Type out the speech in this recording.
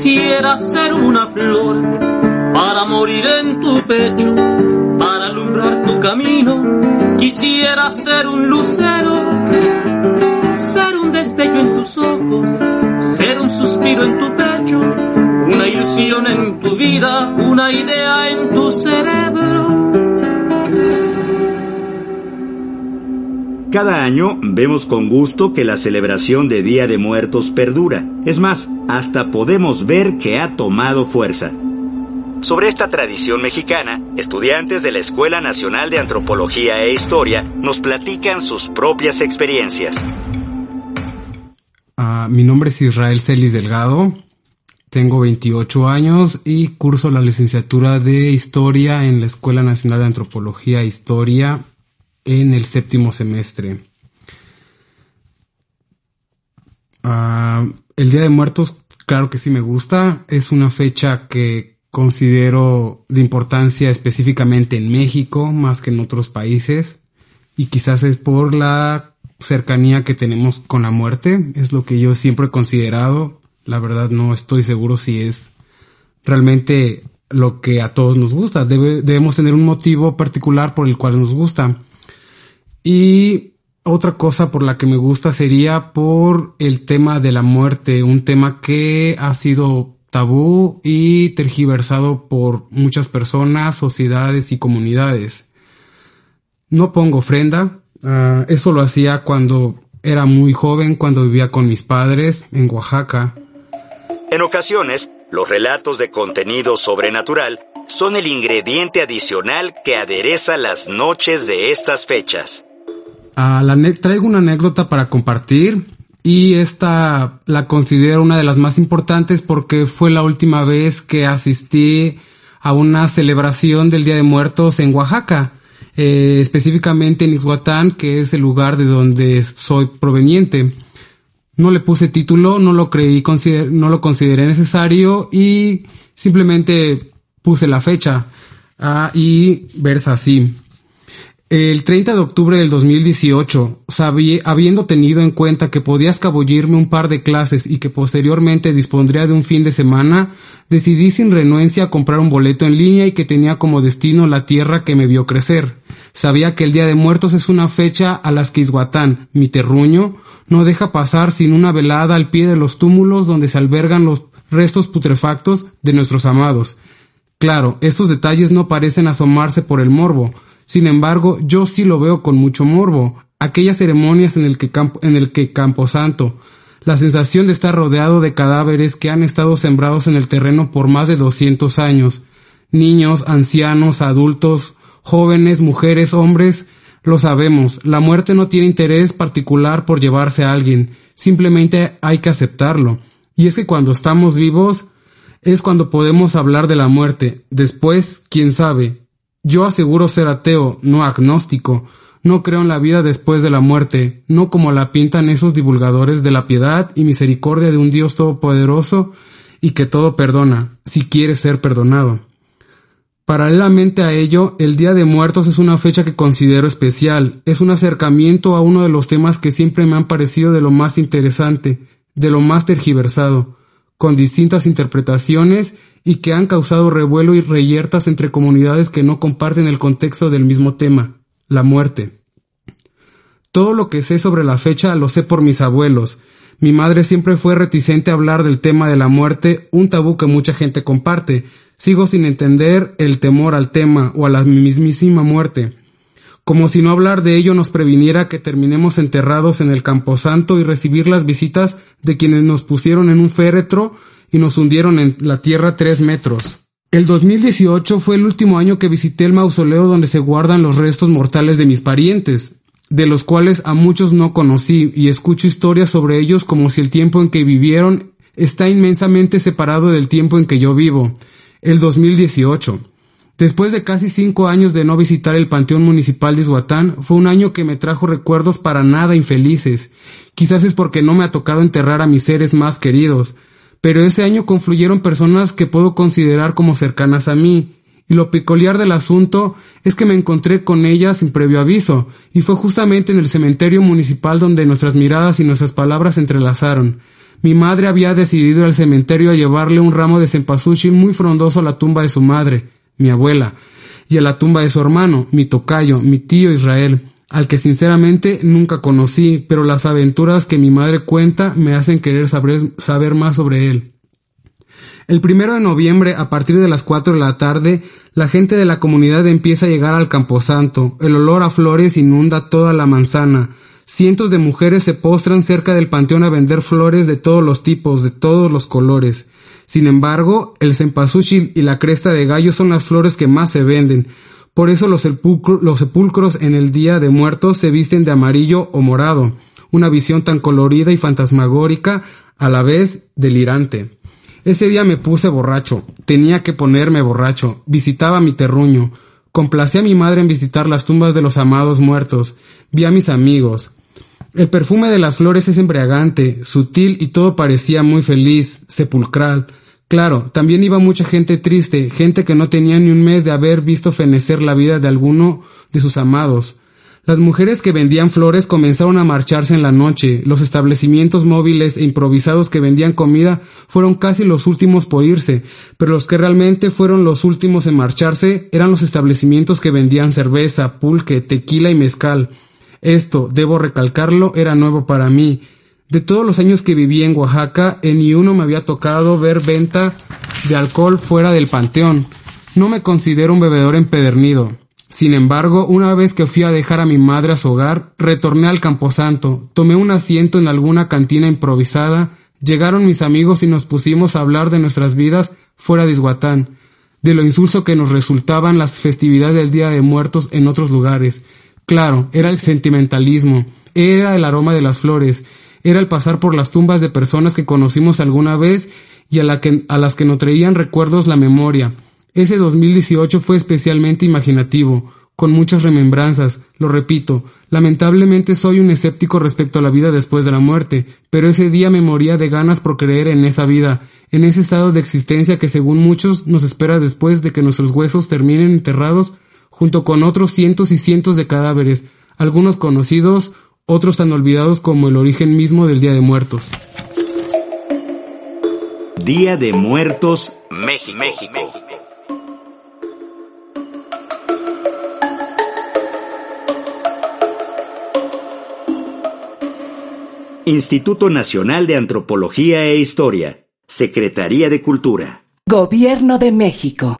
Quisiera ser una flor para morir en tu pecho, para alumbrar tu camino. Quisiera ser un lucero, ser un destello en tus ojos, ser un suspiro en tu Cada año vemos con gusto que la celebración de Día de Muertos perdura. Es más, hasta podemos ver que ha tomado fuerza. Sobre esta tradición mexicana, estudiantes de la Escuela Nacional de Antropología e Historia nos platican sus propias experiencias. Uh, mi nombre es Israel Celis Delgado, tengo 28 años y curso la licenciatura de Historia en la Escuela Nacional de Antropología e Historia en el séptimo semestre. Uh, el Día de Muertos, claro que sí me gusta. Es una fecha que considero de importancia específicamente en México más que en otros países. Y quizás es por la cercanía que tenemos con la muerte. Es lo que yo siempre he considerado. La verdad no estoy seguro si es realmente lo que a todos nos gusta. Debe, debemos tener un motivo particular por el cual nos gusta. Y otra cosa por la que me gusta sería por el tema de la muerte, un tema que ha sido tabú y tergiversado por muchas personas, sociedades y comunidades. No pongo ofrenda, uh, eso lo hacía cuando era muy joven, cuando vivía con mis padres en Oaxaca. En ocasiones, los relatos de contenido sobrenatural son el ingrediente adicional que adereza las noches de estas fechas. La traigo una anécdota para compartir y esta la considero una de las más importantes porque fue la última vez que asistí a una celebración del Día de Muertos en Oaxaca, eh, específicamente en Ixhuatán, que es el lugar de donde soy proveniente. No le puse título, no lo creí, no lo consideré necesario y simplemente puse la fecha. Uh, y versa así. El 30 de octubre del 2018, sabí, habiendo tenido en cuenta que podía escabullirme un par de clases y que posteriormente dispondría de un fin de semana, decidí sin renuencia comprar un boleto en línea y que tenía como destino la tierra que me vio crecer. Sabía que el Día de Muertos es una fecha a las que Izhuatán, mi terruño, no deja pasar sin una velada al pie de los túmulos donde se albergan los restos putrefactos de nuestros amados. Claro, estos detalles no parecen asomarse por el morbo, sin embargo, yo sí lo veo con mucho morbo. Aquellas ceremonias en el que, campo, en el que Camposanto, la sensación de estar rodeado de cadáveres que han estado sembrados en el terreno por más de 200 años. Niños, ancianos, adultos, jóvenes, mujeres, hombres, lo sabemos, la muerte no tiene interés particular por llevarse a alguien, simplemente hay que aceptarlo. Y es que cuando estamos vivos es cuando podemos hablar de la muerte. Después, quién sabe, yo aseguro ser ateo, no agnóstico. No creo en la vida después de la muerte, no como la pintan esos divulgadores de la piedad y misericordia de un Dios todopoderoso y que todo perdona, si quiere ser perdonado. Paralelamente a ello, el Día de Muertos es una fecha que considero especial, es un acercamiento a uno de los temas que siempre me han parecido de lo más interesante, de lo más tergiversado, con distintas interpretaciones y que han causado revuelo y reyertas entre comunidades que no comparten el contexto del mismo tema, la muerte. Todo lo que sé sobre la fecha lo sé por mis abuelos. Mi madre siempre fue reticente a hablar del tema de la muerte, un tabú que mucha gente comparte. Sigo sin entender el temor al tema o a la mismísima muerte. Como si no hablar de ello nos previniera que terminemos enterrados en el camposanto y recibir las visitas de quienes nos pusieron en un féretro y nos hundieron en la tierra tres metros. El 2018 fue el último año que visité el mausoleo donde se guardan los restos mortales de mis parientes, de los cuales a muchos no conocí y escucho historias sobre ellos como si el tiempo en que vivieron está inmensamente separado del tiempo en que yo vivo, el 2018. Después de casi cinco años de no visitar el Panteón Municipal de Izhuatán, fue un año que me trajo recuerdos para nada infelices. Quizás es porque no me ha tocado enterrar a mis seres más queridos, pero ese año confluyeron personas que puedo considerar como cercanas a mí, y lo peculiar del asunto es que me encontré con ellas sin previo aviso, y fue justamente en el cementerio municipal donde nuestras miradas y nuestras palabras se entrelazaron. Mi madre había decidido al cementerio a llevarle un ramo de cempasúchil muy frondoso a la tumba de su madre, mi abuela, y a la tumba de su hermano, mi tocayo, mi tío Israel, al que sinceramente nunca conocí, pero las aventuras que mi madre cuenta me hacen querer saber, saber más sobre él. El primero de noviembre, a partir de las cuatro de la tarde, la gente de la comunidad empieza a llegar al camposanto. El olor a flores inunda toda la manzana. Cientos de mujeres se postran cerca del panteón a vender flores de todos los tipos, de todos los colores. Sin embargo, el cempasúchil y la cresta de gallo son las flores que más se venden. Por eso los, sepulcros en el Día de Muertos se visten de amarillo o morado. Una visión tan colorida y fantasmagórica, a la vez delirante. Ese día me puse borracho. Tenía que ponerme borracho. Visitaba mi terruño. Complací a mi madre en visitar las tumbas de los amados muertos. Vi a mis amigos. El perfume de las flores es embriagante, sutil y todo parecía muy feliz, sepulcral. Claro, también iba mucha gente triste, gente que no tenía ni un mes de haber visto fenecer la vida de alguno de sus amados. Las mujeres que vendían flores comenzaron a marcharse en la noche. Los establecimientos móviles e improvisados que vendían comida fueron casi los últimos por irse, pero los que realmente fueron los últimos en marcharse eran los establecimientos que vendían cerveza, pulque, tequila y mezcal. Esto, debo recalcarlo, era nuevo para mí. De todos los años que viví en Oaxaca, en ni uno me había tocado ver venta de alcohol fuera del panteón. No me considero un bebedor empedernido. Sin embargo, una vez que fui a dejar a mi madre a su hogar, retorné al camposanto, tomé un asiento en alguna cantina improvisada, llegaron mis amigos y nos pusimos a hablar de nuestras vidas fuera de Izhuatán, de lo insulso que nos resultaban las festividades del Día de Muertos en otros lugares, Claro, era el sentimentalismo, era el aroma de las flores, era el pasar por las tumbas de personas que conocimos alguna vez y a, a las que nos traían recuerdos la memoria. Ese 2018 fue especialmente imaginativo, con muchas remembranzas, lo repito, lamentablemente soy un escéptico respecto a la vida después de la muerte, pero ese día me moría de ganas por creer en esa vida, en ese estado de existencia que según muchos nos espera después de que nuestros huesos terminen enterrados junto con otros cientos y cientos de cadáveres, algunos conocidos, otros tan olvidados como el origen mismo del Día de Muertos. Día de Muertos, México. México. Instituto Nacional de Antropología e Historia, Secretaría de Cultura. Gobierno de México.